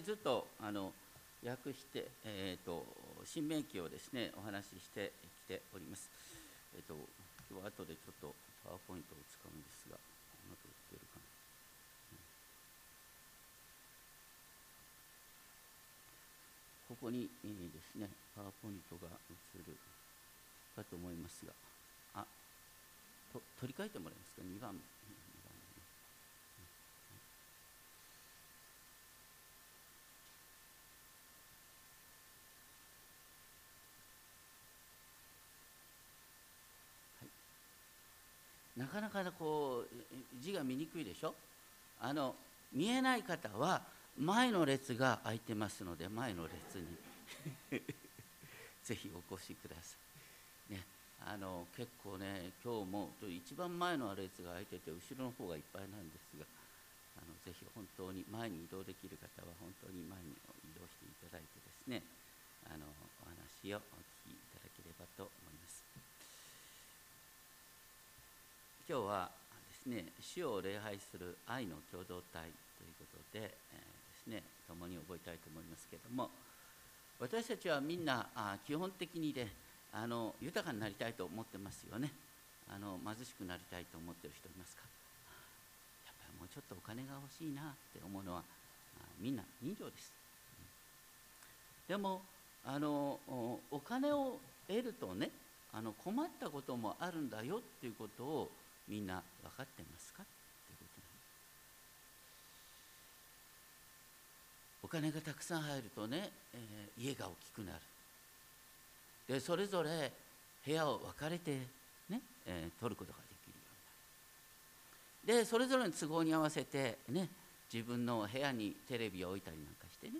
にずっとあの訳して、えーと、新明記をですねお話ししてきております。えーと、今日は後でちょっとパワーポイントを使うんですが、うまくいってるかな。ここに、えー、ですねパワーポイントが映るかと思いますが、あと取り替えてもらえますか、2番目。かなかこう字が見にくいでしょ？あの見えない方は前の列が空いてますので前の列に。ぜひお越しください、ね、あの結構ね今日も一番前の列が空いてて後ろの方がいっぱいなんですがあのぜひ本当に前に移動できる方は本当に前に移動していただいてですねあのお話をお聞きいただければと思います。今日はですね主を礼拝する愛の共同体ということで、えー、ですね共に覚えたいと思いますけれども私たちはみんなあ基本的にねあの豊かになりたいと思ってますよね。あの貧しくなりたいと思ってる人いますか？やっぱりもうちょっとお金が欲しいなって思うのはみんな人情です、うんでもあのお金を得るとねあの困ったこともあるんだよっていうことをみんな分かってますか？ってことお金がたくさん入るとね、えー、家が大きくなる。でそれぞれ部屋を分かれてね、えー、取ることができるようになる。でそれぞれの都合に合わせてね自分の部屋にテレビを置いたりなんかしてね。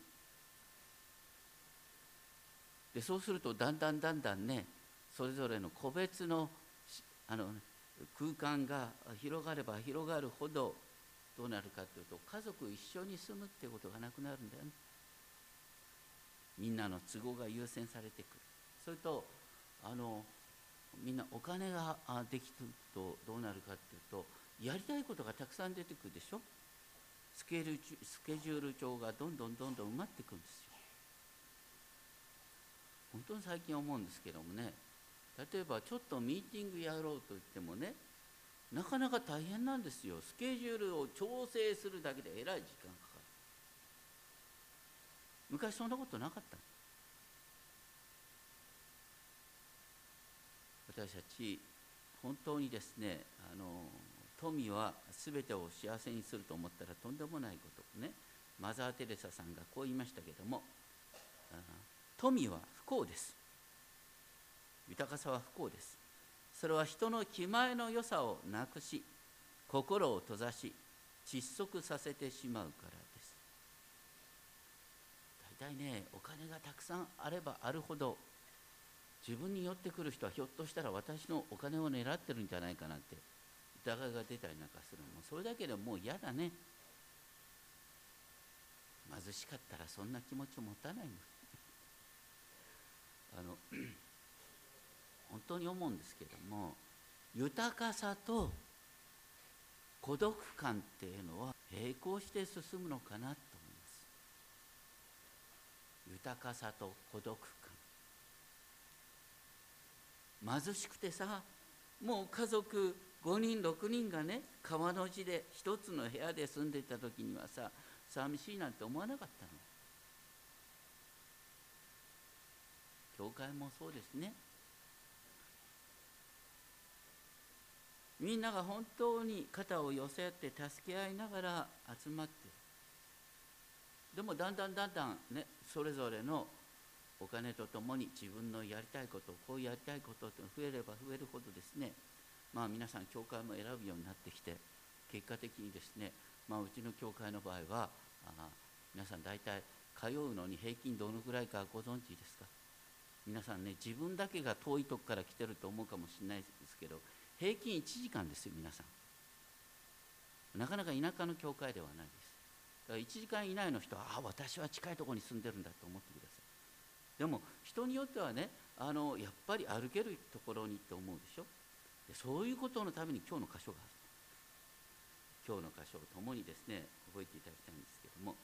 でそうするとだんだんだんだんねそれぞれの個別のあの空間が広がれば広がるほどどうなるかというと家族一緒に住むってことがなくなるんだよね。みんなの都合が優先されてくる。それとあのみんなお金ができるとどうなるかっていうとやりたいことがたくさん出てくるでしょ。スケールスケジュール帳がどんどんどんどん埋まっていくんですよ。本当に最近思うんですけどもね。例えばちょっとミーティングやろうと言ってもねなかなか大変なんですよ。スケジュールを調整するだけでえらい時間かかる。昔そんなことなかった私たち本当にですねあの富は全てを幸せにすると思ったらとんでもないことねマザー・テレサさんがこう言いましたけども富は不幸です。豊かさは不幸です。それは人の気前の良さをなくし心を閉ざし窒息させてしまうからです。大体ねお金がたくさんあればあるほど自分に寄ってくる人はひょっとしたら私のお金を狙ってるんじゃないかなって疑いが出たりなんかするのもそれだけでもう嫌だね。貧しかったらそんな気持ちを持たないのあの本当に思うんですけども豊かさと孤独感っていうのは並行して進むのかなと思います。豊かさと孤独感。貧しくてさもう家族5人6人がね川の字で一つの部屋で住んでた時にはさ寂しいなんて思わなかったの。教会もそうですね。みんなが本当に肩を寄せて助け合いながら集まってでもだんだんだんだんねそれぞれのお金とともに自分のやりたいことこうやりたいことって増えれば増えるほどですねまあ皆さん教会も選ぶようになってきて結果的にですねまあうちの教会の場合はあ皆さん大体通うのに平均どのぐらいかご存知ですか？皆さんね自分だけが遠いとこから来てると思うかもしれないですけど平均1時間ですよ皆さん。なかなか田舎の教会ではないです。だから1時間以内の人はあ私は近いところに住んでるんだと思ってください。でも人によってはねあのやっぱり歩けるところにって思うでしょ。でそういうことのために今日の箇所がある。今日の箇所を共にですね覚えていただきたいんですけども。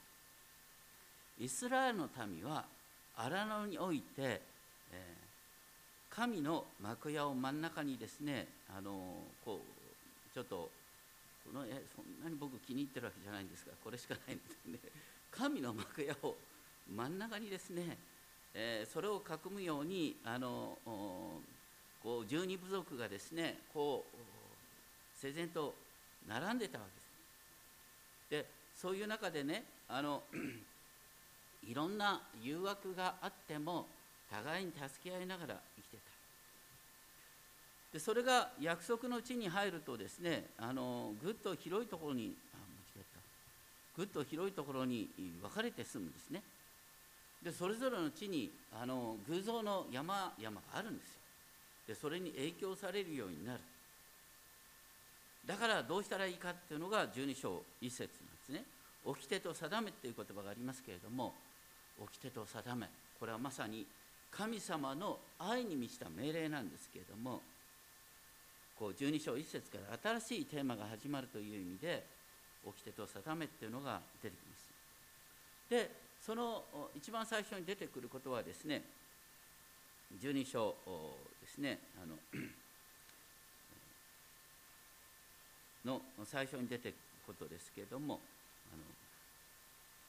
イスラエルの民は荒野において、えー、神の幕屋を真ん中にですねあのこうちょっとこの絵そんなに僕気に入ってるわけじゃないんですがこれしかないんですね神の幕屋を真ん中にですね、えー、それを囲むようにあのこう十二部族がですねこう整然と並んでたわけです。でそういう中でねあの いろんな誘惑があっても互いに助け合いながら生きでそれが約束の地に入るとですねあのぐっと広いところにあ間違った。ぐっと広いところに分かれて住むんですね。でそれぞれの地にあの偶像の山々があるんですよ。でそれに影響されるようになる。だからどうしたらいいかっていうのが十二章一節なんですね。掟と定めっていう言葉がありますけれども掟と定め。これはまさに神様の愛に満ちた命令なんですけれどもこう12章1節から新しいテーマが始まるという意味で掟と定めっていうのが出てきます。でその一番最初に出てくることはですね12章ですねあのの最初に出てくることですけれどもあの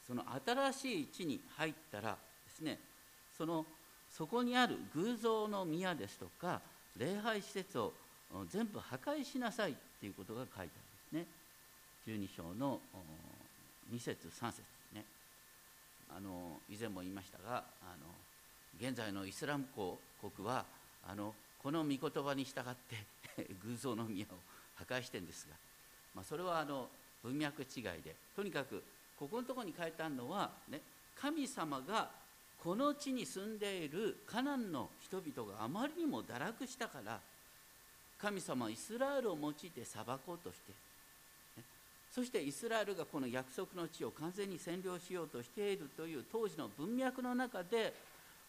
その新しい地に入ったらですねそのそこにある偶像の宮ですとか礼拝施設を全部破壊しなさいっていうことが書いてあるんですね。12章の2節3節ね。あの以前も言いましたがあの現在のイスラム国はあのこの御言葉に従って 偶像の宮を破壊してるんですが、まあ、それはあの文脈違いでとにかくここのところに書いてあるのは、ね、神様がこの地に住んでいるカナンの人々があまりにも堕落したから神様はイスラエルを用いて裁こうとして、そしてイスラエルがこの約束の地を完全に占領しようとしているという当時の文脈の中で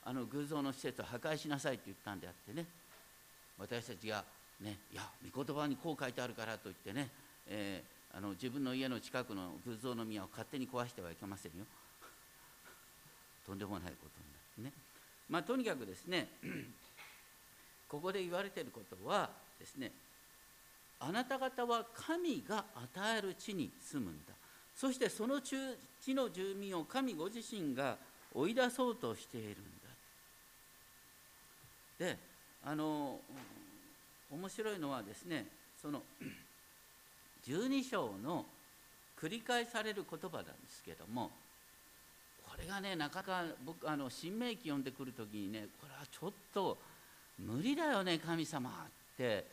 あの偶像の施設を破壊しなさいと言ったんであってね私たちがねいや御言葉にこう書いてあるからと言ってね、えーあの自分の家の近くの偶像の宮を勝手に壊してはいけませんよ。とんでもないことになるね。まあとにかくですね ここで言われていることはですね。あなた方は神が与える地に住むんだ。そしてその地の住民を神ご自身が追い出そうとしているんだ。であの面白いのはですねその 12章の繰り返される言葉なんですけどもこれがねなかなか僕あの新明記読んでくる時にねこれはちょっと無理だよね神様って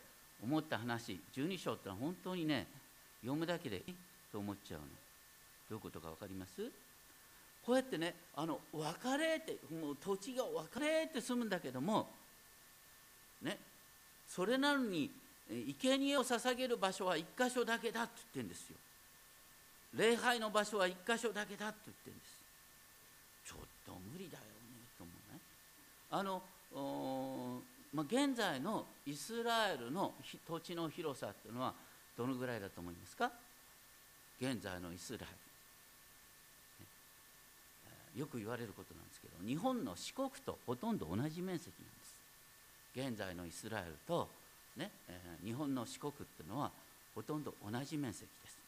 思った話12章ってのは本当にね読むだけでえ？と思っちゃうの。どういうことか分かります？こうやってねあの別れってもう土地が別れって住むんだけどもねそれなのに生贄を捧げる場所は1箇所だけだって言ってるんですよ。礼拝の場所は1箇所だけだって言ってるんです。ちょっと無理だよねと思うね。あの、まあ、現在のイスラエルの土地の広さっていうのはどのぐらいだと思いますか？現在のイスラエル、よく言われることなんですけど日本の四国とほとんど同じ面積なんです。現在のイスラエルとねえー、日本の四国っていうのはほとんど同じ面積です。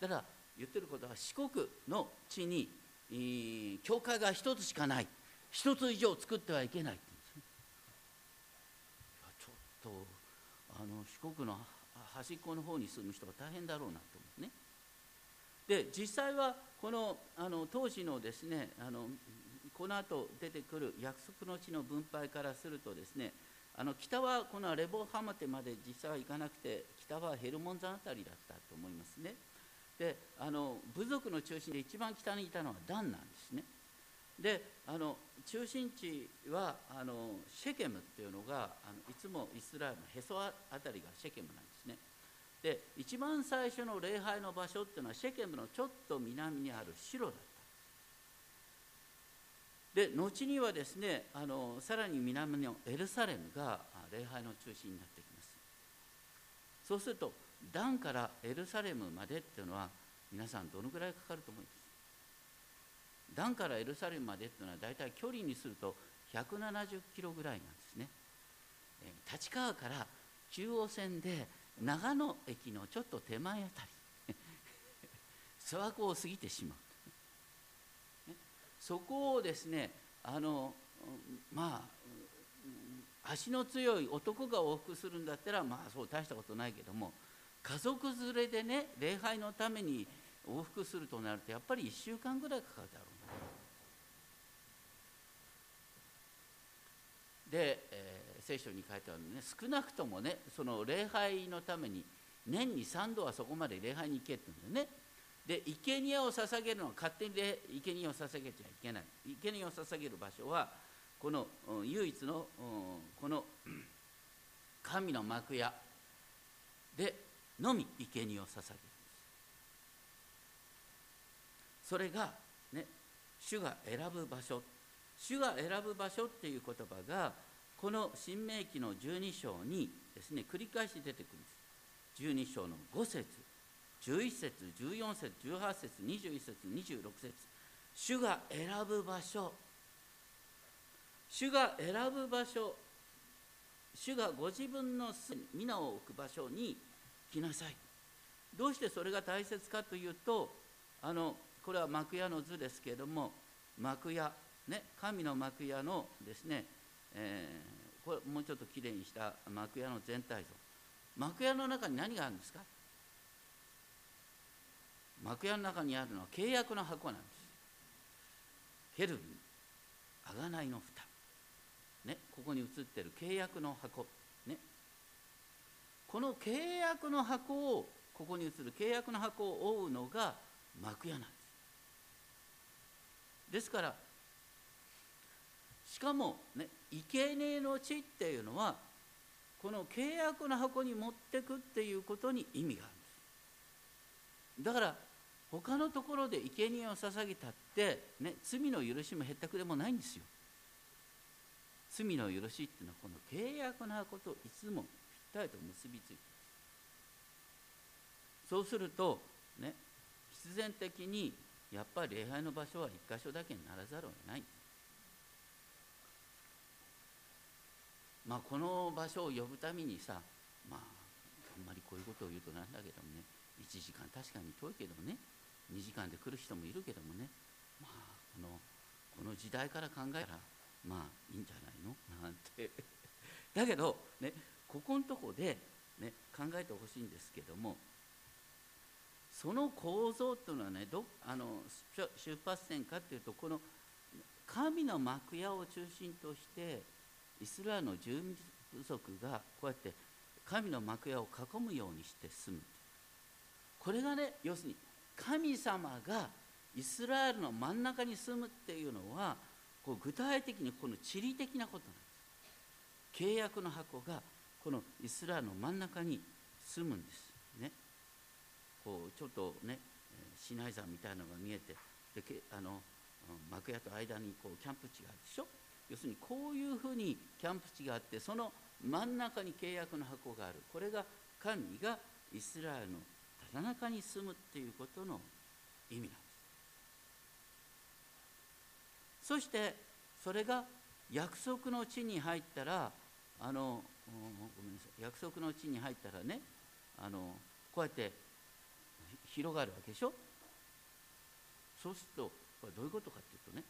だから言ってることは四国の地に、えー、教会が一つしかない。一つ以上作ってはいけないって言うんですねちょっとあの四国の端っこの方に住む人が大変だろうなと思うね。で実際はこのあの当時のですねあのこの後出てくる約束の地の分配からするとですねあの北はこのレボハマテまで実際は行かなくて北はヘルモン山辺りだったと思いますね。であの部族の中心で一番北にいたのはダンなんですね。であの中心地はあのシェケムっていうのがあのいつもイスラエルのへそあたりがシェケムなんですね。で一番最初の礼拝の場所っていうのはシェケムのちょっと南にある城だった。で後にはですねあのさらに南のエルサレムが礼拝の中心になってきます。そうするとダンからエルサレムまでっていうのは皆さんどのぐらいかかると思います？ダンからエルサレムまでっていうのは大体距離にすると170キロぐらいなんですね。立川から中央線で長野駅のちょっと手前あたり。諏訪湖を過ぎてしまう。そこをですねあのまあ足の強い男が往復するんだったらまあそう大したことないけども家族連れでね礼拝のために往復するとなるとやっぱり1週間ぐらいかかるだろうで、えー、聖書に書いてあるね少なくともねその礼拝のために年に3度はそこまで礼拝に行けって言うんだよね。で生贄を捧げるのは勝手に生贄を捧げちゃいけない。生贄を捧げる場所はこの唯一のこの神の幕屋。でのみ生贄を捧げるそれがね主が選ぶ場所。主が選ぶ場所っていう言葉がこの新明記の12章にですね繰り返し出てくるんです。12章の5節11節14節18節21節26節。主が選ぶ場所。主が選ぶ場所。主がご自分の皆を置く場所に来なさい。どうしてそれが大切かというとあのこれは幕屋の図ですけれども幕屋ね神の幕屋のですね、えー、これもうちょっときれいにした幕屋の全体像。幕屋の中に何があるんですか？幕屋の中にあるのは契約の箱なんです。ケルビン贖いの蓋。ねここに映ってる契約の箱。ね。この契約の箱をここに映る契約の箱を覆うのが幕屋なんです。ですからしかもね生贄の地っていうのはこの契約の箱に持ってくっていうことに意味があるんです。だから他のところで生贄を捧げたって、ね、罪の許しもへったくれもないんですよ。罪の許しっていうのはこの契約の箱といつもぴったりと結びついて。ますそうするとね必然的にやっぱり礼拝の場所は一箇所だけにならざるを得ない。まあこの場所を呼ぶためにさまああんまりこういうことを言うとなんだけどもね1時間確かに遠いけどもね2時間で来る人もいるけどもねまあこのこの時代から考えたらまあいいんじゃないの？なんて。だけどねここのとこで、ね、考えてほしいんですけどもその構造というのはねどあの出発点かっていうとこの神の幕屋を中心としてイスラエルの住民族がこうやって神の幕屋を囲むようにして住む。これがね要するに神様がイスラエルの真ん中に住むっていうのはこう具体的にこの地理的なことなんです。契約の箱がこのイスラエルの真ん中に住むんですね。こうちょっとねシナイ山みたいのが見えてであの幕屋と間にこうキャンプ地があるでしょ。要するにこういうふうにキャンプ地があってその真ん中に契約の箱がある。これが神がイスラエルのただ中に住むっていうことの意味なんです。そしてそれが約束の地に入ったらあのごめんなさい約束の地に入ったらねあのこうやって広がるわけでしょ。そうするとこれどういうことかっていうとね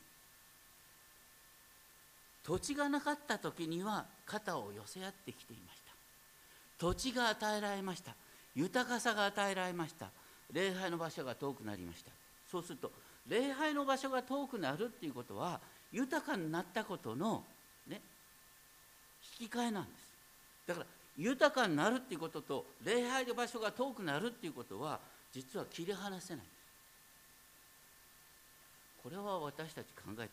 土地がなかった時には肩を寄せ合ってきていました。土地が与えられました。豊かさが与えられました。礼拝の場所が遠くなりました。そうすると礼拝の場所が遠くなるっていうことは豊かになったことのね引き換えなんです。だから豊かになるっていうことと礼拝の場所が遠くなるっていうことは実は切り離せないこれは私たち考えてみればいい。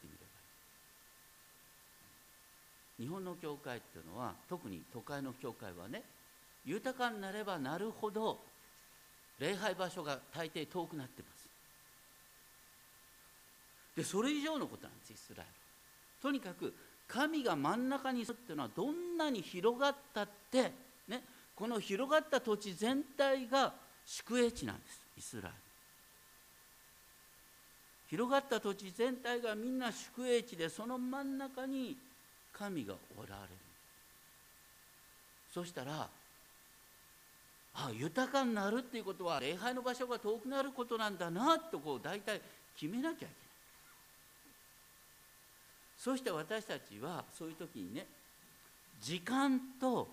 日本の教会っていうのは特に都会の教会はね豊かになればなるほど礼拝場所が大抵遠くなってます。でそれ以上のことなんですイスラエル。とにかく神が真ん中にするっていうのはどんなに広がったってねこの広がった土地全体が宿営地なんですイスラエル。広がった土地全体がみんな宿営地でその真ん中に神がおられる。そしたらあ豊かになるっていうことは礼拝の場所が遠くなることなんだなとこう大体決めなきゃいけない。そして私たちはそういう時にね時間と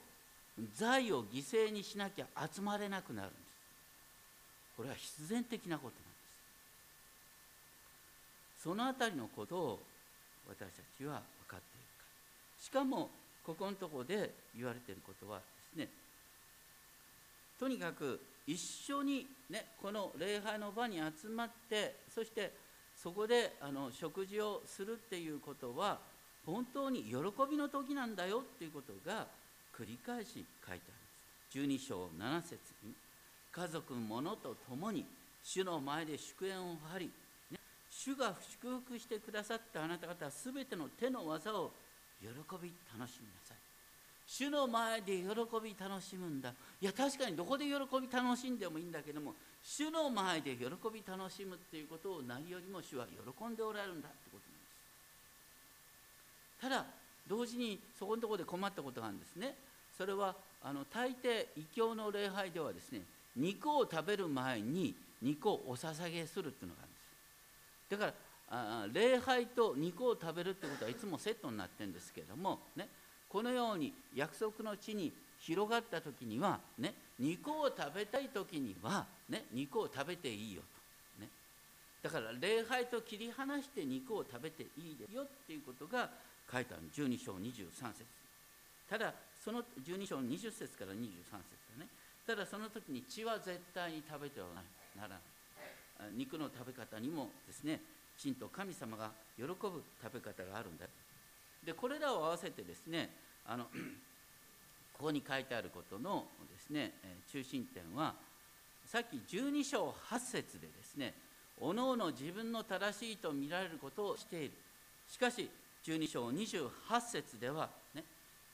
財を犠牲にしなきゃ集まれなくなるんです。これは必然的なことなんです。そのあたりのことを私たちはしかもここのところで言われていることはですねとにかく一緒に、ね、この礼拝の場に集まってそしてそこであの食事をするっていうことは本当に喜びの時なんだよっていうことが繰り返し書いてあるんです12章7節に家族者と共に主の前で祝宴を張り、ね、主が祝福してくださったあなた方は全ての手の技を喜び楽しみなさい。主の前で喜び楽しむんだ。いや確かにどこで喜び楽しんでもいいんだけども主の前で喜び楽しむっていうことを何よりも主は喜んでおられるんだってことなんです。ただ同時にそこのところで困ったことがあるんですね。それはあの大抵異教の礼拝ではですね肉を食べる前に肉をお捧げするっていうのがあるんです。だからあ礼拝と肉を食べるってことはいつもセットになってるんですけどもねこのように約束の地に広がった時には、ね、肉を食べたい時には、ね、肉を食べていいよと、ね、だから礼拝と切り離して肉を食べていいよっていうことが書いてある。12章23節。ただその12章20節から23節だね。ただその時に血は絶対に食べてはならない。肉の食べ方にもですねきちんと神様が喜ぶ食べ方があるんだ。でこれらを合わせてですねあの ここに書いてあることのですね中心点はさっき12章8節でですねおのおの自分の正しいと見られることをしている。しかし12章28節では、ね、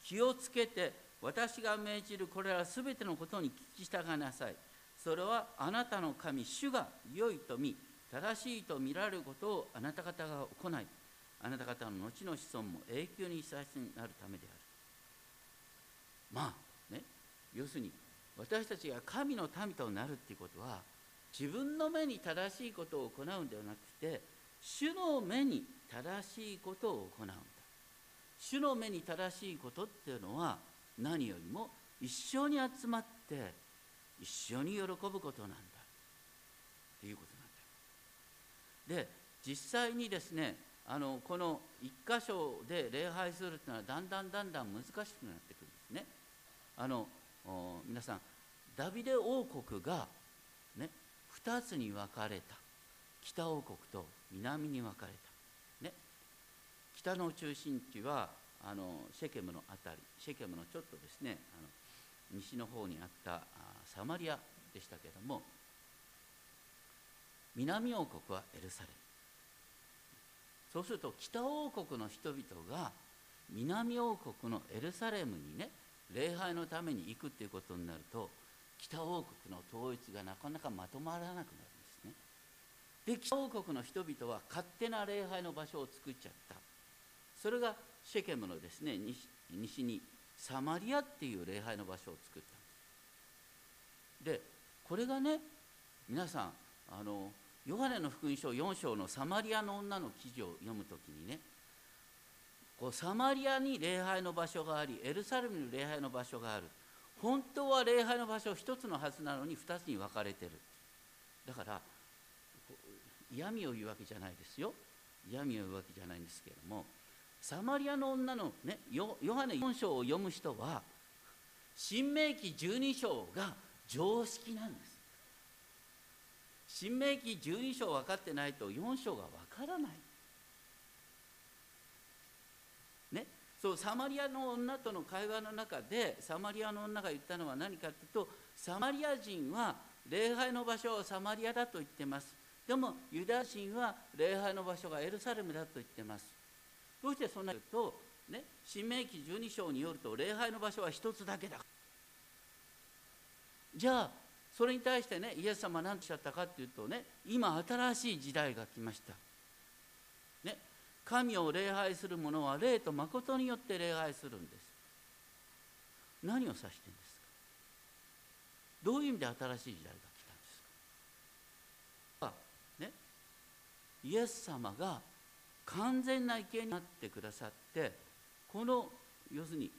気をつけて私が命じるこれらすべてのことに聞き従いなさい。それはあなたの神主が良いと見正しいと見られることをあなた方が行いあなた方の後の子孫も永久に幸せになるためである。まあね要するに私たちが神の民となるっていうことは自分の目に正しいことを行うんではなくて主の目に正しいことを行うんだ。主の目に正しいことっていうのは何よりも一緒に集まって一緒に喜ぶことなんだ。っていうこと。で実際にですねあのこの一箇所で礼拝するっていうのはだんだんだんだん難しくなってくるんですね。あの皆さんダビデ王国がね2つに分かれた。北王国と南に分かれた、ね、北の中心地はあのシェケムの辺りシェケムのちょっとですねあの西の方にあったサマリアでしたけれども南王国はエルサレム。そうすると北王国の人々が南王国のエルサレムにね礼拝のために行くっていうことになると北王国の統一がなかなかまとまらなくなるんですね。で北王国の人々は勝手な礼拝の場所を作っちゃった。それがシェケムのですね西にサマリアっていう礼拝の場所を作ったんです。でこれがね皆さんあのヨハネの福音書4章のサマリアの女の記事を読むときにねこうサマリアに礼拝の場所がありエルサレムに礼拝の場所がある。本当は礼拝の場所一つのはずなのに二つに分かれてる。だから嫌味を言うわけじゃないですよ。嫌味を言うわけじゃないんですけれどもサマリアの女のねヨハネ4章を読む人は新明記12章が常識なんです。新明記12章分かってないと4章が分からない。ね、そうサマリアの女との会話の中でサマリアの女が言ったのは何かというとサマリア人は礼拝の場所はサマリアだと言ってます。でもユダヤ人は礼拝の場所がエルサレムだと言ってます。どうしてそんなこととね？新明記12章によると礼拝の場所は一つだけだ。じゃあそれに対してねイエス様は何ておっしゃったかっていうとね今新しい時代が来ました。ね神を礼拝する者は霊と誠によって礼拝するんです。何を指してんですか？どういう意味で新しい時代が来たんですか？ねイエス様が完全な生贄になってくださってこの要するに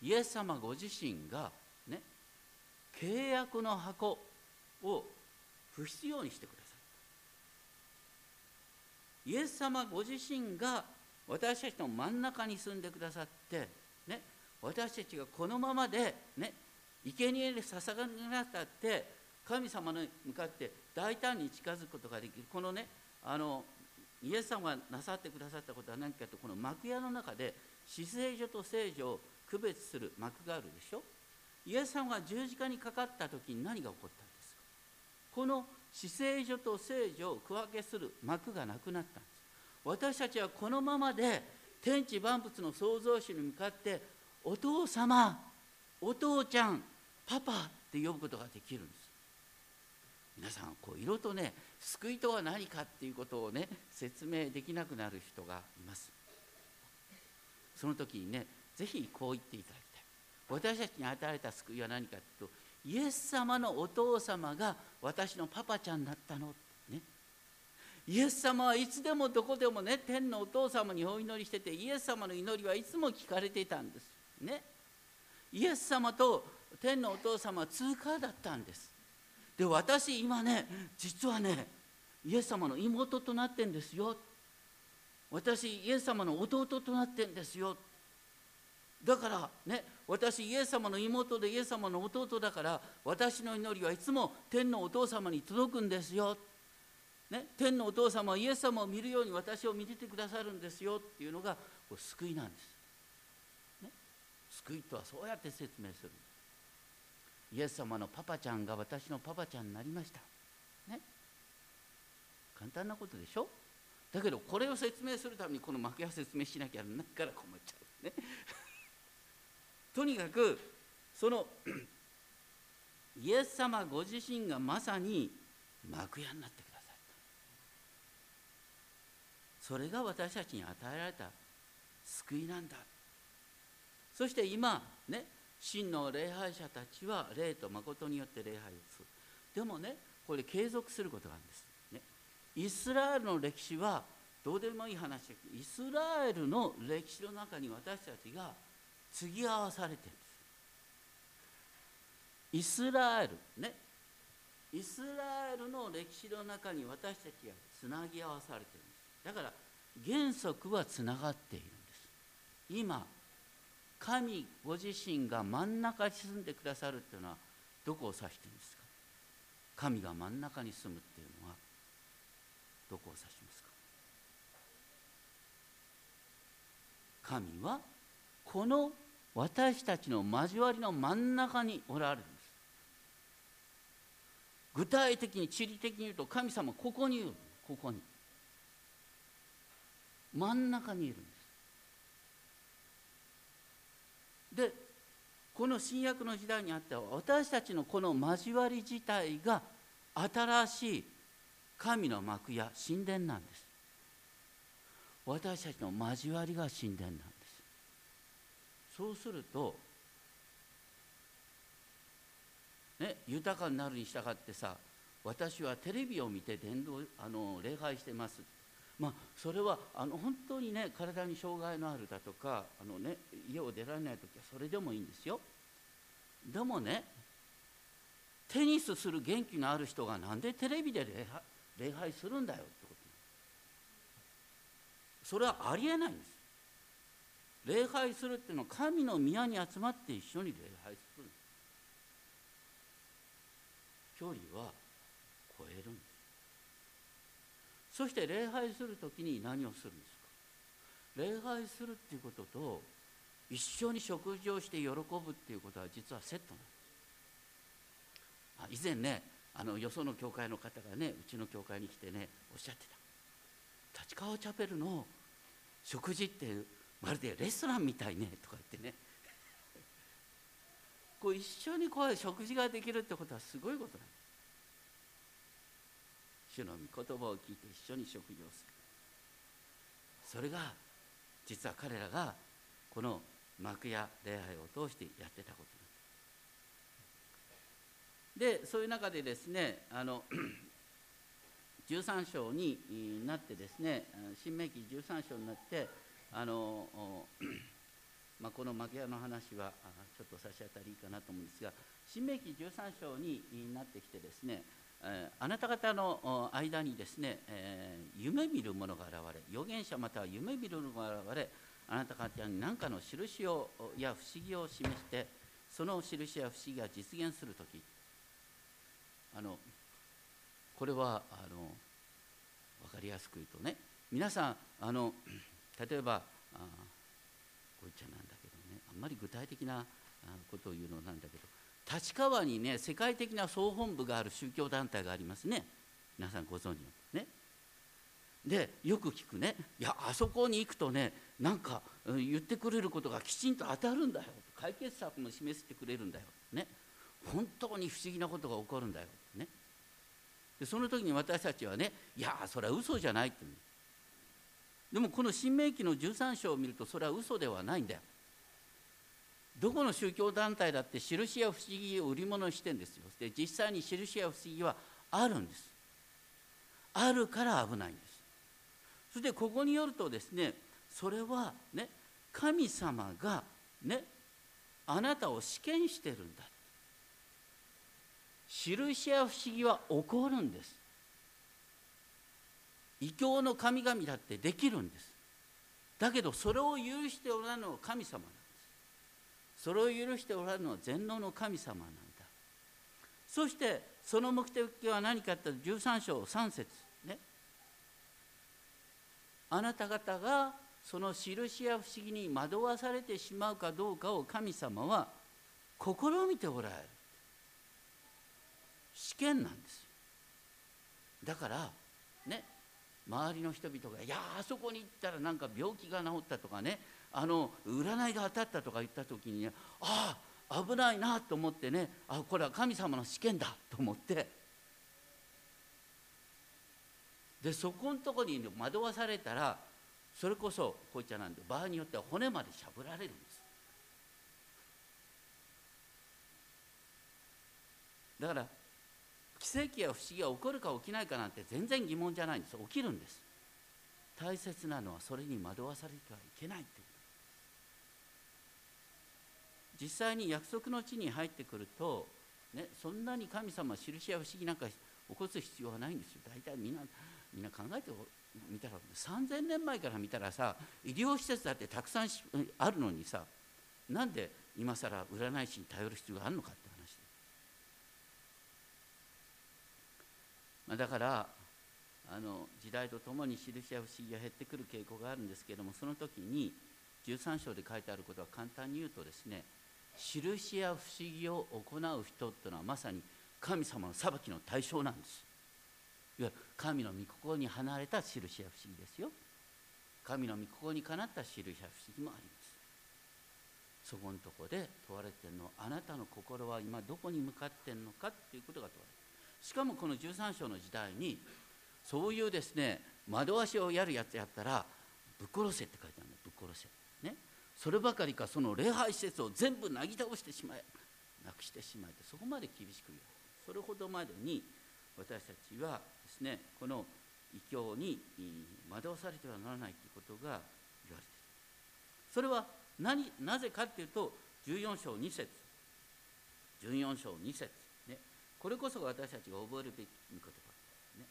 イエス様ご自身が契約の箱を不必要にしてくださったイエス様ご自身が私たちの真ん中に住んでくださってね私たちがこのままでね生贄に捧げなったって神様に向かって大胆に近づくことができる。このねあのイエス様がなさってくださったことは何かとこの幕屋の中で死聖所と聖女を区別する幕があるでしょ。イエス様が十字架にかかった時に何が起こったんですか？この死聖所と聖女を区分けする幕がなくなったんです。私たちはこのままで天地万物の創造主に向かってお父様お父ちゃんパパって呼ぶことができるんです。皆さんこう色とね救いとは何かっていうことをね説明できなくなる人がいます。その時にねぜひこう言っていただき私たちに与えた救いは何かというとイエス様のお父様が私のパパちゃんだったの。ね。イエス様はいつでもどこでもね天のお父様にお祈りしててイエス様の祈りはいつも聞かれていたんです。ね。イエス様と天のお父様は通過だったんです。で私今ね実はねイエス様の妹となってんですよ。私イエス様の弟となってんですよ。だからね私イエス様の妹でイエス様の弟だから私の祈りはいつも天のお父様に届くんですよ、ね、天のお父様はイエス様を見るように私を見ててくださるんですよっていうのがこう救いなんです、ね、救いとはそうやって説明する。イエス様のパパちゃんが私のパパちゃんになりました。ね。簡単なことでしょ？だけどこれを説明するためにこの幕屋説明しなきゃなから困っちゃう。ね。とにかくその イエス様ご自身がまさに幕屋になってくださったそれが私たちに与えられた救いなんだ。そして今ね真の礼拝者たちは霊と誠によって礼拝をする。でもねこれ継続することがあるんです、ね、イスラエルの歴史はどうでもいい話だけどイスラエルの歴史の中に私たちが継ぎ合わされてる。イスラエルね。イスラエルの歴史の中に私たちがつなぎ合わされてるんです。だから原則はつながっているんです。今神ご自身が真ん中に住んでくださるっていうのはどこを指してるんですか？神が真ん中に住むっていうのはどこを指しますか？神はこの私たちの交わりの真ん中におられるんです。具体的に地理的に言うと神様ここにいるここに。真ん中にいるんです。でこの新約の時代にあっては私たちのこの交わり自体が新しい神の幕や神殿なんです。私たちの交わりが神殿なんです。そうするとね豊かになるに従ってさ私はテレビを見て伝道あの礼拝してます。まあそれはあの本当にね体に障害のあるだとかあの、ね、家を出られない時はそれでもいいんですよ。でもねテニスする元気のある人がなんでテレビで礼拝礼拝するんだよってこと。それはありえないんです。礼拝するっていうのは神の宮に集まって一緒に礼拝する。距離は超えるんです。そして礼拝する時に何をするんですか？礼拝するっていうことと一緒に食事をして喜ぶっていうことは実はセットなんです。以前ねあのよその教会の方がねうちの教会に来てねおっしゃってた。立川チャペルの食事ってまるでレストランみたいねとか言ってね。こう一緒にこう食事ができるってことはすごいことなんです主の御言葉を聞いて一緒に食事をする。それが実は彼らがこの幕や礼拝を通してやってたことなんです。でそういう中でですねあの13章になってですね新明記13章になってあの、まあ、この幕屋の話はちょっと差し当たりいいかなと思うんですが新明記13章になってきてですねあなた方の間にですね、え、夢見る者が現れ預言者または夢見る者が現れあなた方に何かの印をや不思議を示してその印や不思議が実現する時。あのこれはあの分かりやすく言うとね皆さんあの例えばあこいちゃなんだけどね。あんまり具体的なことを言うのなんだけど。立川にね世界的な総本部がある宗教団体がありますね。皆さんご存知のね。でよく聞くね。いやあそこに行くとねなんか言ってくれることがきちんと当たるんだよ。解決策も示してくれるんだよ。ね。本当に不思議なことが起こるんだよ。ね。でその時に私たちはねいやそれは嘘じゃないってでもこの新明記の13章を見るとそれは嘘ではないんだよ。どこの宗教団体だって印や不思議を売り物にしてんですよ。で実際に印や不思議はあるんです。あるから危ないんです。そしてここによるとですねそれはね神様がねあなたを試験してるんだ。印や不思議は起こるんです。異教の神々だってできるんです。だけどそれを許しておらぬのは神様なんです。それを許しておらぬのは全能の神様なんだ。そしてその目的は何かって13章3節ね。あなた方がその印や不思議に惑わされてしまうかどうかを神様は試みておられる。試験なんですだからね周りの人々が「いやあそこに行ったらなんか病気が治った」とかねあの占いが当たったとか言った時に、ね、ああ危ないなと思ってねあこれは神様の試験だと思って。でそこのとこに惑わされたらそれこそこういっちゃなんで場合によっては骨までしゃぶられるんです。だから奇跡や不思議が起こるか起きないかなんて全然疑問じゃないんです。起きるんです。大切なのはそれに惑わされてはいけないって実際に約束の地に入ってくると、ね、そんなに神様印や不思議なんか起こす必要はないんですよ。大体みんなみんな考えてみたら3000年前から見たらさ医療施設だってたくさんあるのにさなんで今更占い師に頼る必要があるのかって。まあ、だからあの時代とともに印や不思議が減ってくる傾向があるんですけれどもその時に13章で書いてあることは簡単に言うとですね印や不思議を行う人っていうのはまさに神様の裁きの対象なんです。いわゆる神の御心に離れた印や不思議ですよ。神の御心にかなった印や不思議もあります。そこのとこで問われてるのはあなたの心は今どこに向かってんのかっていうことが問われてる。しかもこの13章の時代にそういうですね惑わしをやるやつやったらぶっ殺せって書いてあるんだぶっ殺せ。ね。そればかりかその礼拝施設を全部なぎ倒してしまえなくしてしまえとそこまで厳しく言う。それほどまでに私たちはですねこの異教に惑わされてはならないということが言われている。それは何なぜかっていうと14章2節。14章2節。これこそが私たちが覚えるべき言葉、ね、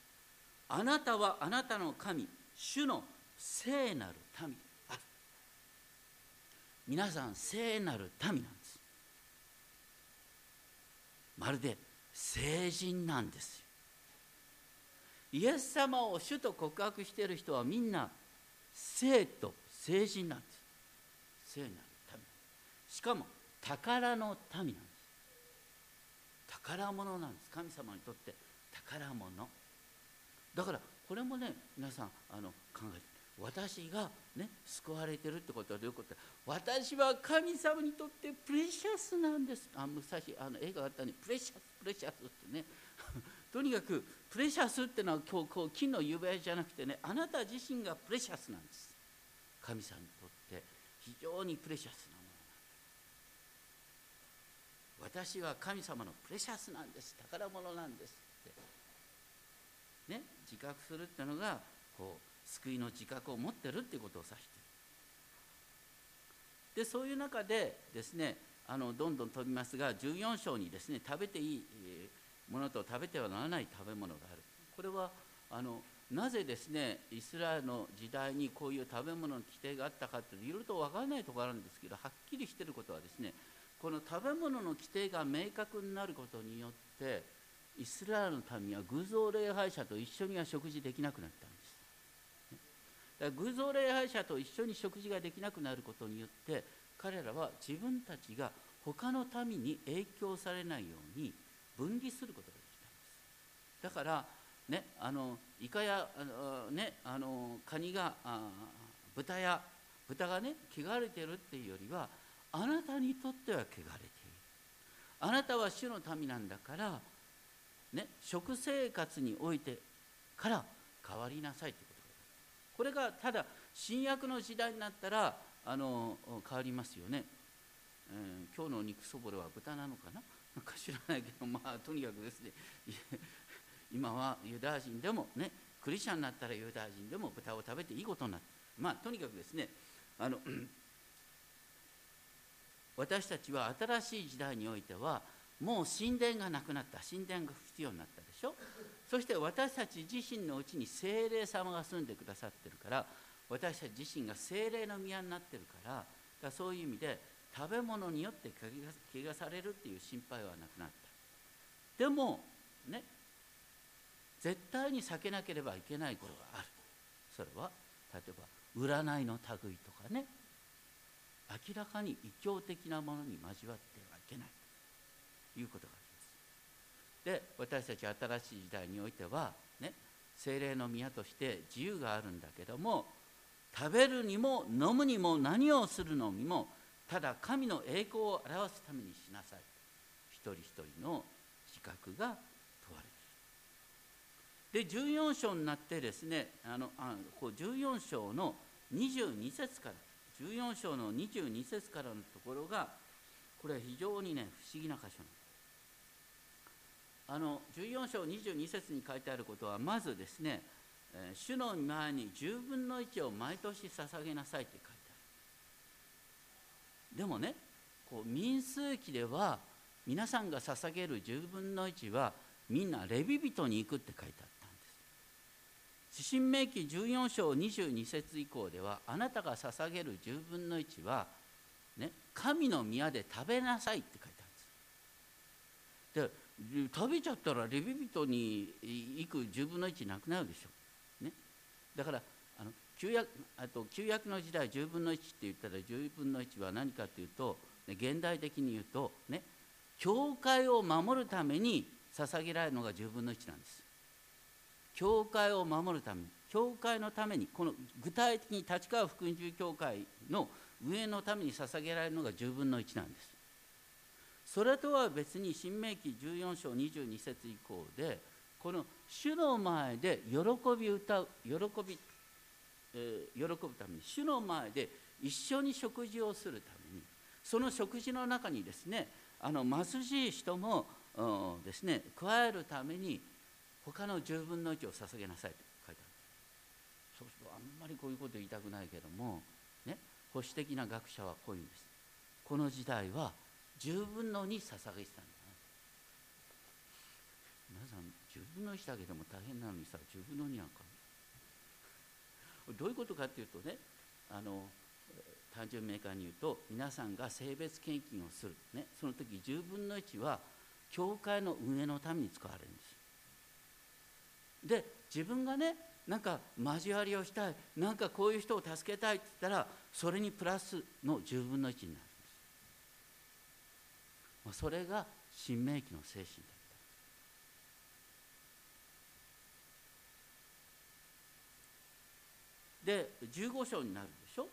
あなたはあなたの神主の聖なる民あ皆さん聖なる民なんです。まるで聖人なんです。よイエス様を主と告白している人はみんな聖と聖人なんです。聖なる民。しかも宝の民なんです。宝物なんです。神様にとって宝物。だからこれもね皆さんあの考えて私がね救われてるってことはどういうこと？私は神様にとってプレシャスなんです。あ昔あの映画があったねプレシャスプレシャスってね。とにかくプレシャスってのは今日こう金の指輪じゃなくてねあなた自身がプレシャスなんです。神様にとって非常にプレシャスなもの私は神様のプレシャスなんです。宝物なんですって。ね。自覚するっていうのがこう救いの自覚を持ってるっていうことを指して。いるでそういう中でですねあのどんどん飛びますが14章にですね食べていいものと食べてはならない食べ物がある。これはあのなぜですねイスラエルの時代にこういう食べ物の規定があったかっていろいろと分からないところあるんですけどはっきりしてることはこの食べ物の規定が明確になることによってイスラエルの民は偶像礼拝者と一緒には食事できなくなったんです。だから偶像礼拝者と一緒に食事ができなくなることによって彼らは自分たちが他の民に影響されないように分離することができたんです。だからねあのイカやあの、ね、あのカニが豚や豚がね汚れてるっていうよりはあなたにとっては汚れている。あなたは主の民なんだから、ね、食生活においてから変わりなさいということこれがただ新約の時代になったらあの変わりますよね、えー、今日の肉そぼろは豚なのかな？なんか知らないけどまあとにかくですね 今はユダヤ人でもねクリスチャンになったらユダヤ人でも豚を食べていいことになってまあとにかくですねあの私たちは新しい時代においてはもう神殿がなくなった神殿が必要になったでしょ？そして私たち自身のうちに精霊様が住んでくださってるから私たち自身が精霊の宮になってるからだそういう意味で食べ物によって怪我されるっていう心配はなくなった。でもね絶対に避けなければいけないことがある。それは例えば占いの類とかね。明らかに異教的なものに交わってはいけない。ということがあります。で私たち新しい時代においてはね精霊の宮として自由があるんだけども食べるにも飲むにも何をするのにもただ神の栄光を表すためにしなさい。一人一人の自覚が問われる。で14章になってですねあのあこう14章の22節から14章の22節からのところがこれは非常にね不思議な箇所なあの14章22節に書いてあることはまずですね主の前に10分の1を毎年捧げなさいって書いてある。でもねこう民数記では皆さんが捧げる10分の1はみんなレビ人に行くって書いてあったんです指針明記14章22節以降ではあなたが捧げる10分の1は、ね、神の宮で食べなさいって書いてあるんです。で食べちゃったらレビ人に行く10分の1なくなるでしょ。だからあの旧約あと旧約の時代10分の1って言ったら10分の1は何かというと、ね、現代的に言うとね教会を守るために捧げられるのが10分の1なんです。教会を守るために教会のためにこの具体的に立川福音中教会の上のために捧げられるのが10分の1なんです。それとは別に新明記14章22節以降でこの主の前で喜び歌う喜び、えー、喜ぶために主の前で一緒に食事をするためにその食事の中にですねあの貧しい人もですね加えるために他の10分の1を捧げなさいと書いてある。そうするとあんまりこういうこと言いたくないけども、ね、保守的な学者はこういうんです。この時代は10分の2捧げてたんだ皆さん10分の1だけでも大変なのにさ10分の2なんか。どういうことかっていうとねあの単純明快に言うと皆さんが性別献金をする、ね、その時10分の1は教会の運営のために使われるんです。で自分がねなんか交わりをしたいなんかこういう人を助けたいって言ったらそれにプラスの10分の1になるんです、それが新明記の精神だった。で15章になるでしょ？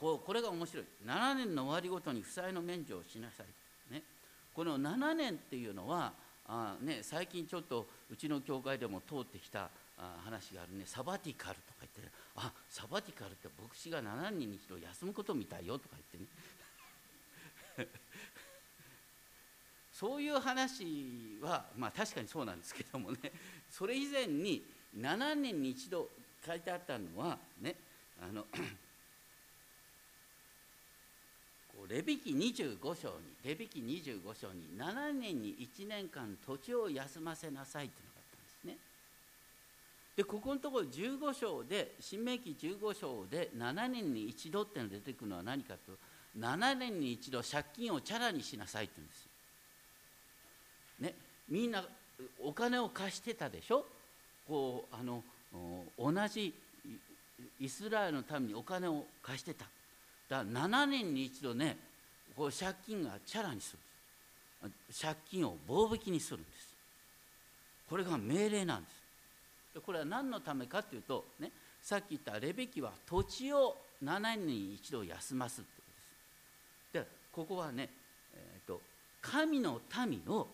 こうこれが面白い。7年の終わりごとに負債の免除をしなさい、ね、この7年っていうのはあ、ね、最近ちょっとうちの教会でも通ってきた話があるねサバティカルとか言って、ね、あサバティカルって牧師が7人に一度休むことみたいよとか言ってね。そういう話はまあ確かにそうなんですけどもねそれ以前に7年に一度書いてあったのはねあのレビキ25章にレビキ25章に7年に1年間土地を休ませなさいっていうのがあったんですね。でここのところ15章で新明記15章で7年に一度っていうのが出てくるのは何かと7年に一度借金をチャラにしなさいって言うんですよ。ねみんなお金を貸してたでしょ？こうあの同じイスラエルのためにお金を貸してただから7年に一度ねこう借金がチャラにする。んです借金を棒引きにするんです。これが命令なんです。これは何のためかというとねさっき言ったレベキは土地を7年に一度休ますってことです。でここはね、えーと、神の民を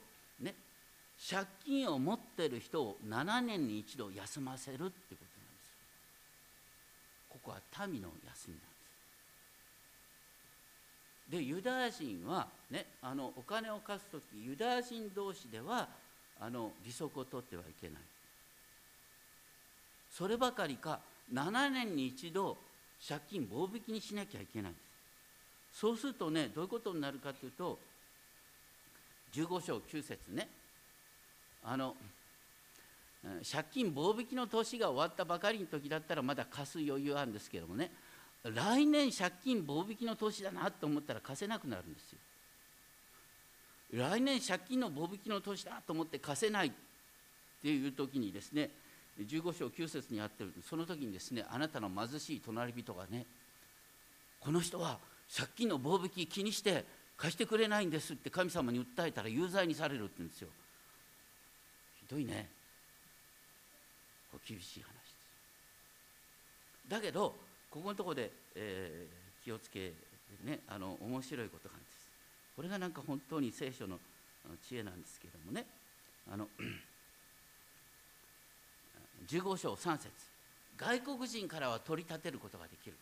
借金を持ってる人を7年に一度休ませるってことなんです。ここは民の休みなんです。でユダヤ人は、ね、あのお金を貸す時ユダヤ人同士ではあの利息を取ってはいけない。そればかりか7年に一度借金棒引きにしなきゃいけない。そうするとねどういうことになるかというと15章9節ね。あの借金棒引きの年が終わったばかりの時だったらまだ貸す余裕あるんですけどもね。来年借金棒引きの年だなと思ったら貸せなくなるんですよ。来年借金の棒引きの年だと思って貸せないっていう時にですね15章9節にあってるその時にですねあなたの貧しい隣人がねこの人は借金の棒引き気にして貸してくれないんですって神様に訴えたら有罪にされるって言うんですよ。ひどいね。こ厳しい話です。だけどここのところで、えー、気をつけねあの面白いことがあるんです。これがなんか本当に聖書の知恵なんですけれどもね。あの 15章3節。外国人からは取り立てることができる。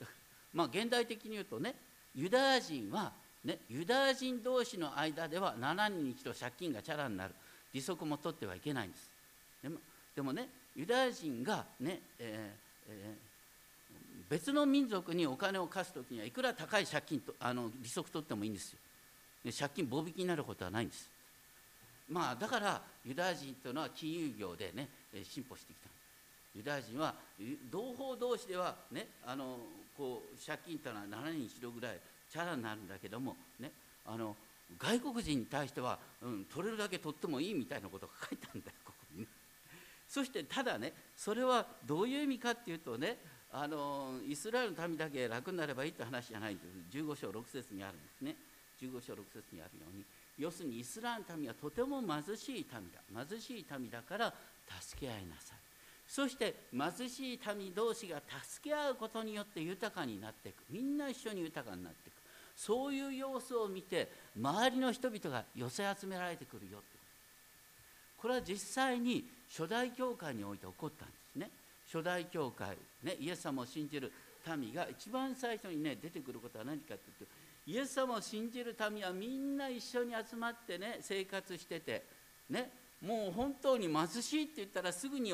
まあ現代的に言うとねユダヤ人は、ね、ユダヤ人同士の間では7人に一度借金がチャラになる。利息も取ってはいけないんです。でもでもねユダヤ人がね、えーえー、別の民族にお金を貸す時にはいくら高い借金とあの利息取ってもいいんですよ。で借金棒引きになることはないんです。まあだからユダヤ人というのは金融業でね進歩してきた。ユダヤ人は同胞同士ではねあのこう借金というのは7年に一度ぐらいチャラになるんだけどもねあの外国人に対しては、うん、取れるだけ取ってもいいみたいなことが書いてあるんだよそしてただねそれはどういう意味かっていうとねあのイスラエルの民だけ楽になればいいって話じゃないんです。15章6節にあるんですね。15章6節にあるように。要するにイスラエルの民はとても貧しい民だ。貧しい民だから助け合いなさい。そして貧しい民同士が助け合うことによって豊かになっていく。みんな一緒に豊かになっていく。そういう様子を見て周りの人々が寄せ集められてくるよって。これは実際に初代教会において起こったんですね。初代教会、ね、イエス様を信じる民が一番最初にね出てくることは何かというとイエス様を信じる民はみんな一緒に集まってね生活しててねもう本当に貧しいって言ったらすぐに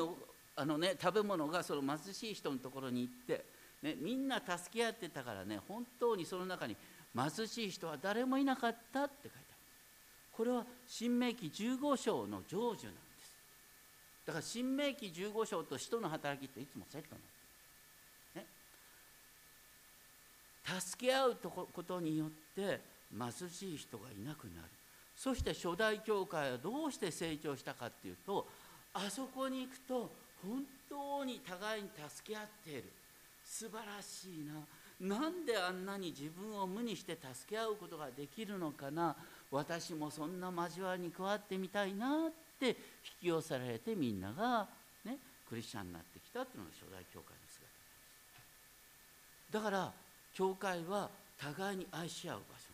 あの、ね、食べ物がその貧しい人のところに行って、ね、みんな助け合ってたからね本当にその中に貧しい人は誰もいなかったって書いてこれは新明記15章の成就なんです。だから新明記15章と使徒の働きっていつもセットなんです、ね、助け合うことによって貧しい人がいなくなる。そして初代教会はどうして成長したかっていうとあそこに行くと本当に互いに助け合っている。素晴らしいな。なんであんなに自分を無にして助け合うことができるのかな。私もそんな交わりに加わってみたいなって引き寄せられてみんなが、ね、クリスチャンになってきたっていうのが初代教会の姿ですだから教会は互いに愛し合う場所なんです。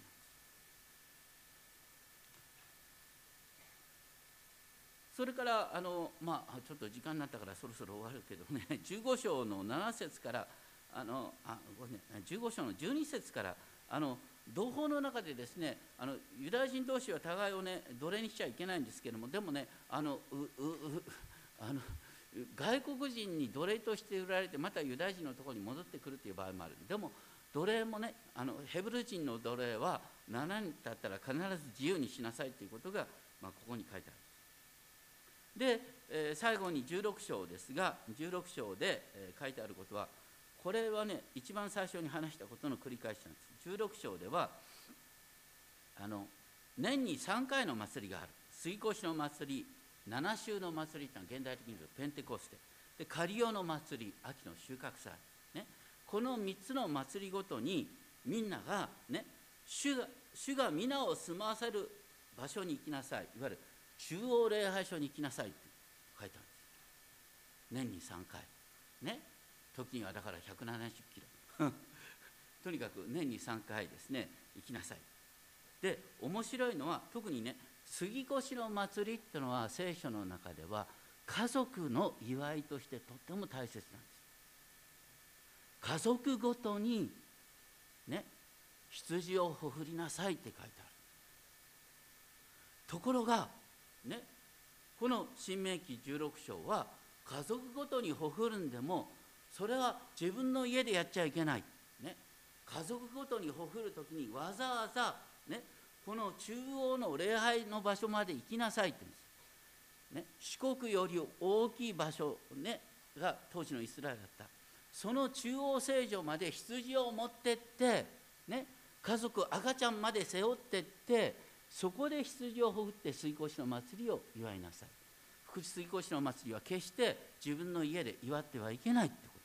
それからあの、まあ、ちょっと時間になったからそろそろ終わるけどね 15章の7節からあのあごめん、15章の12節からあの同胞の中でですねあのユダヤ人同士は互いをね奴隷にしちゃいけないんですけどもでもねあのうううあの外国人に奴隷として売られてまたユダヤ人のところに戻ってくるという場合もある。でも奴隷もねあのヘブル人の奴隷は7人経ったら必ず自由にしなさいということが、まあ、ここに書いてある。で、えー、最後に16章ですが16章で、えー、書いてあることはこれはね一番最初に話したことの繰り返しなんです。16章ではあの年に3回の祭りがある。水越の祭り七週の祭りというのは現代的に言うとペンテコステ。でカリオの祭り秋の収穫祭、ね、この3つの祭りごとにみんながね主が主が皆を住まわせる場所に行きなさい。いわゆる中央礼拝所に行きなさいって書いてあるんです。年に3回。ね。時にはだから170キロ。とにかく年に3回ですね行きなさい。で面白いのは特にね杉越の祭りっていうのは聖書の中では家族の祝いとしてとっても大切なんです。家族ごとにね羊をほふりなさいって書いてある。ところがねこの新明記16章は家族ごとにほふるんでもそれは自分の家でやっちゃいけない、家族ごとにほふる時にわざわざ、ね、この中央の礼拝の場所まで行きなさいって言うんです、ね、四国より大きい場所、ね、が当時のイスラエルだった。その中央聖女まで羊を持ってって、ね、家族赤ちゃんまで背負ってってそこで羊をほふって水越の祭りを祝いなさい。福地水越の祭りは決して自分の家で祝ってはいけないってこと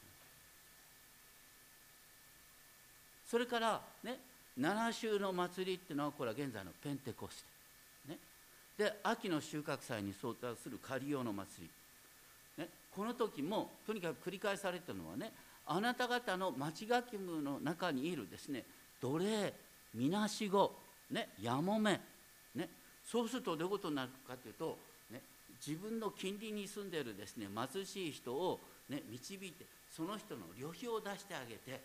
それからね7週の祭りっていうのはこれは現在のペンテコステ、ね、で秋の収穫祭に相当するカリオの祭り、ね、この時もとにかく繰り返されてるのはねあなた方の町学務の中にいるですね奴隷みなしご、ね、やもめ、ね、そうするとどういうことになるかというと、ね、自分の近隣に住んでいるですね貧しい人を、ね、導いてその人の旅費を出してあげて、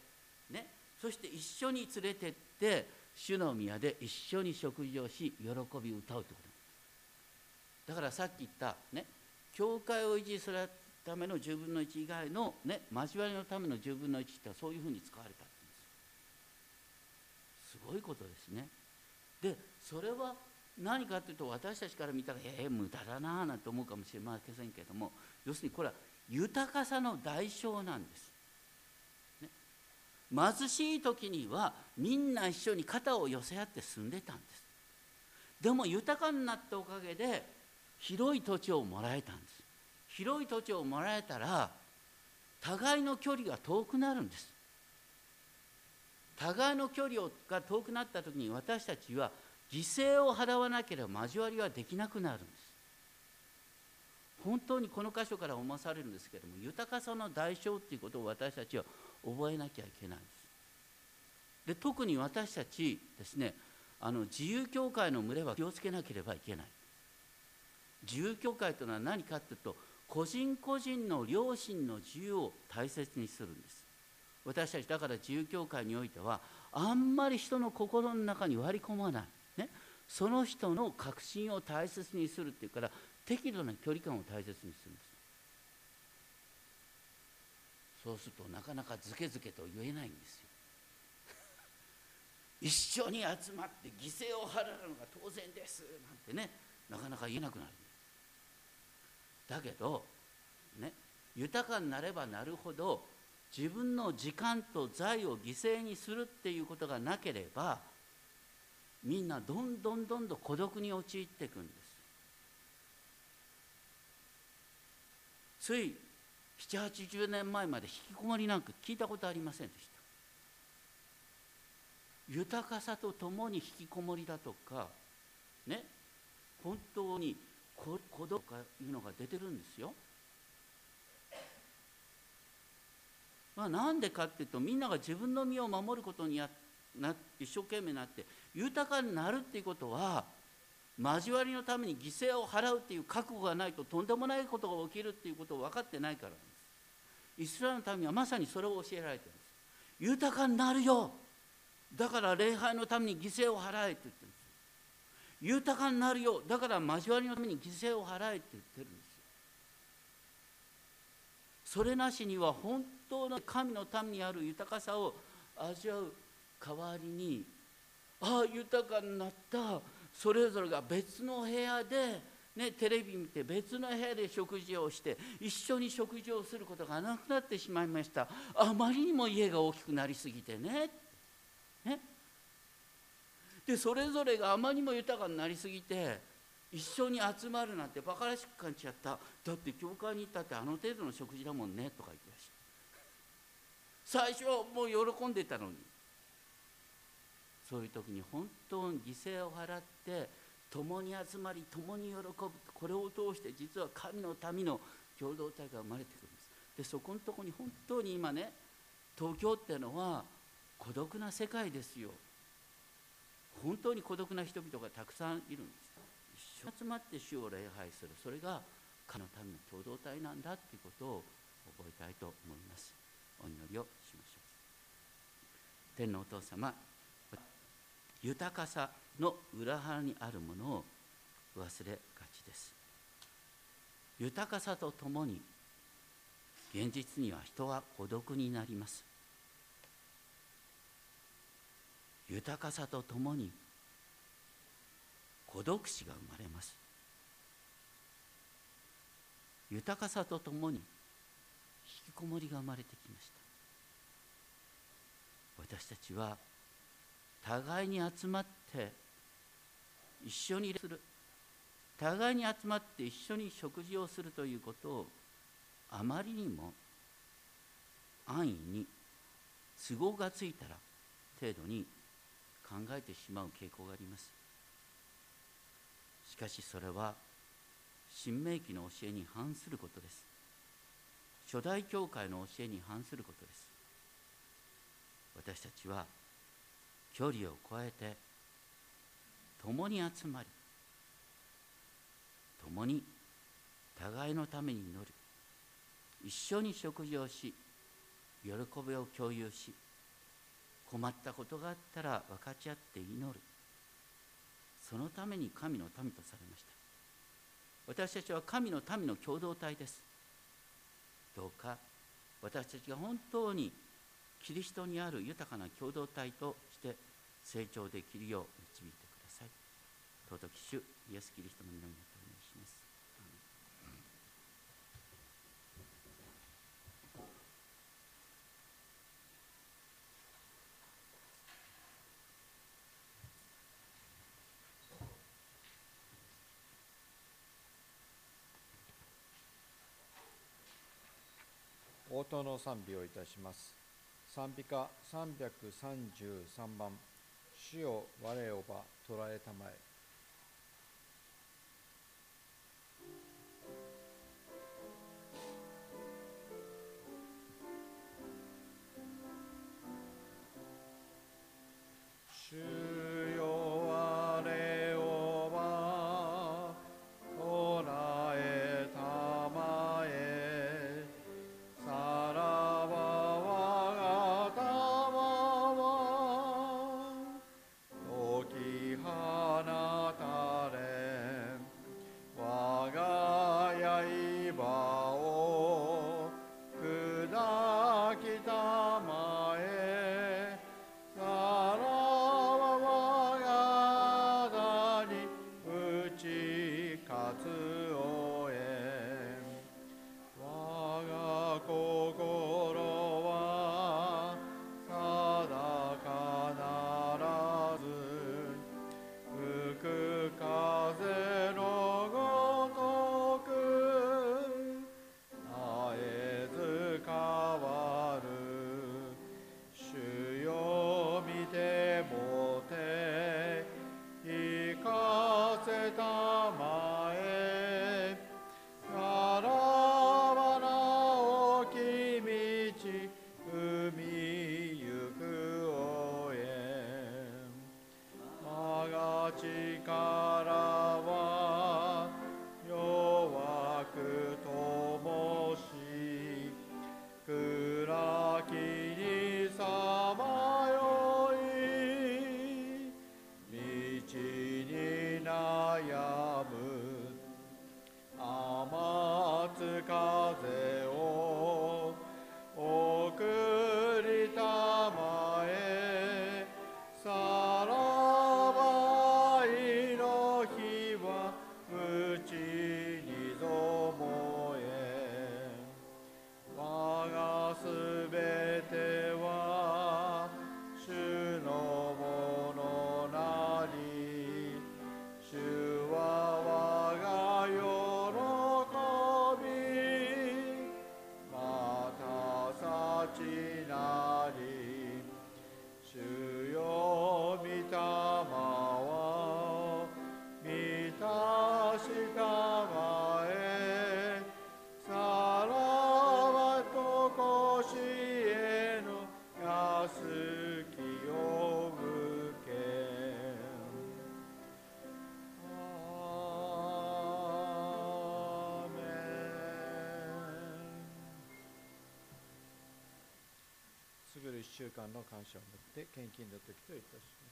ね、そして一緒に連れてって主の宮で一緒に食事をし喜び歌うということ。だからさっき言ったね教会を維持するための10分の1以外のね交わりのための10分の1ってそういうふうに使われたんですすごいことですね。でそれは何かというと私たちから見たらええー、無駄だなあなんて思うかもしれませんけども要するにこれは豊かさの代償なんです。貧しい時にはみんな一緒に肩を寄せ合って住んでたんです。でも豊かになったおかげで広い土地をもらえたんです。広い土地をもらえたら互いの距離が遠くなるんです。互いの距離が遠くなった時に私たちは犠牲を払わなければ交わりはできなくなるんです。本当にこの箇所から思わされるんですけども豊かさの代償っていうことを私たちは覚えなきゃいけない。んですで特に私たちですねあの自由教会の群れは気をつけなければいけない。自由教会というのは何かというと個人個人の良心の自由を大切にするんです。私たちだから自由教会においてはあんまり人の心の中に割り込まない、ね、その人の確信を大切にするっていうから適度な距離感を大切にするんです。そうするとなかなかずけずけと言えないんですよ。一緒に集まって犠牲を払うのが当然ですなんてねなかなか言えなくなる。だけどね豊かになればなるほど自分の時間と財を犠牲にするっていうことがなければみんなどんどんどんどん孤独に陥っていくんです。つい780年前まで引きこもりなんか聞いたことありませんでした？豊かさとともに引きこもりだとかね本当に孤独とかいうのが出てるんですよ。まあ、なんでかっていうとみんなが自分の身を守ることにやな一生懸命になって豊かになるっていうことは交わりのために犠牲を払うっていう覚悟がないととんでもないことが起きるっていうことを分かってないからですイスラエルの民はまさにそれを教えられてるんです豊かになるよ。だから礼拝のために犠牲を払えって言ってるんです豊かになるよ。だから交わりのために犠牲を払えって言ってるんですそれなしには本当の神の民にある豊かさを味わう代わりにああ豊かになった。それぞれが別の部屋で、ね、テレビ見て別の部屋で食事をして一緒に食事をすることがなくなってしまいました。あまりにも家が大きくなりすぎてね。ね。でそれぞれがあまりにも豊かになりすぎて一緒に集まるなんてバカらしく感じちゃった。だって教会に行ったってあの程度の食事だもんねとか言ってらっしゃる最初はもう喜んでたのに。そういう時に本当に犠牲を払って共に集まり共に喜ぶこれを通して実は神の民の共同体が生まれてくるんです。でそこのとこに本当に今ね東京っていうのは孤独な世界ですよ。本当に孤独な人々がたくさんいるんです。一緒に集まって主を礼拝する。それが神の民の共同体なんだっていうことを覚えたいと思います。お祈りをしましょう。天のお父様豊かさの裏腹にあるものを忘れがちです。豊かさとともに現実には人は孤独になります。豊かさとともに孤独死が生まれます。豊かさとともに引きこもりが生まれてきました。私たちは互いに集まって一緒にする。互いに集まって一緒に食事をするということをあまりにも安易に都合がついたら程度に考えてしまう傾向があります。しかしそれは新明記の教えに反することです。初代教会の教えに反することです。私たちは距離を超えて共に集まり共に互いのために祈る。一緒に食事をし喜びを共有し困ったことがあったら分かち合って祈る。そのために神の民とされました。私たちは神の民の共同体です。どうか私たちが本当にキリストにある豊かな共同体と成長できるよう導いてください。尊き主イエス・キリストの皆によってお願いします。応答の賛美をいたします。賛美歌333番「主よ我をば捕らえたまえ」花る1週間の感謝を持って献金の時といたします。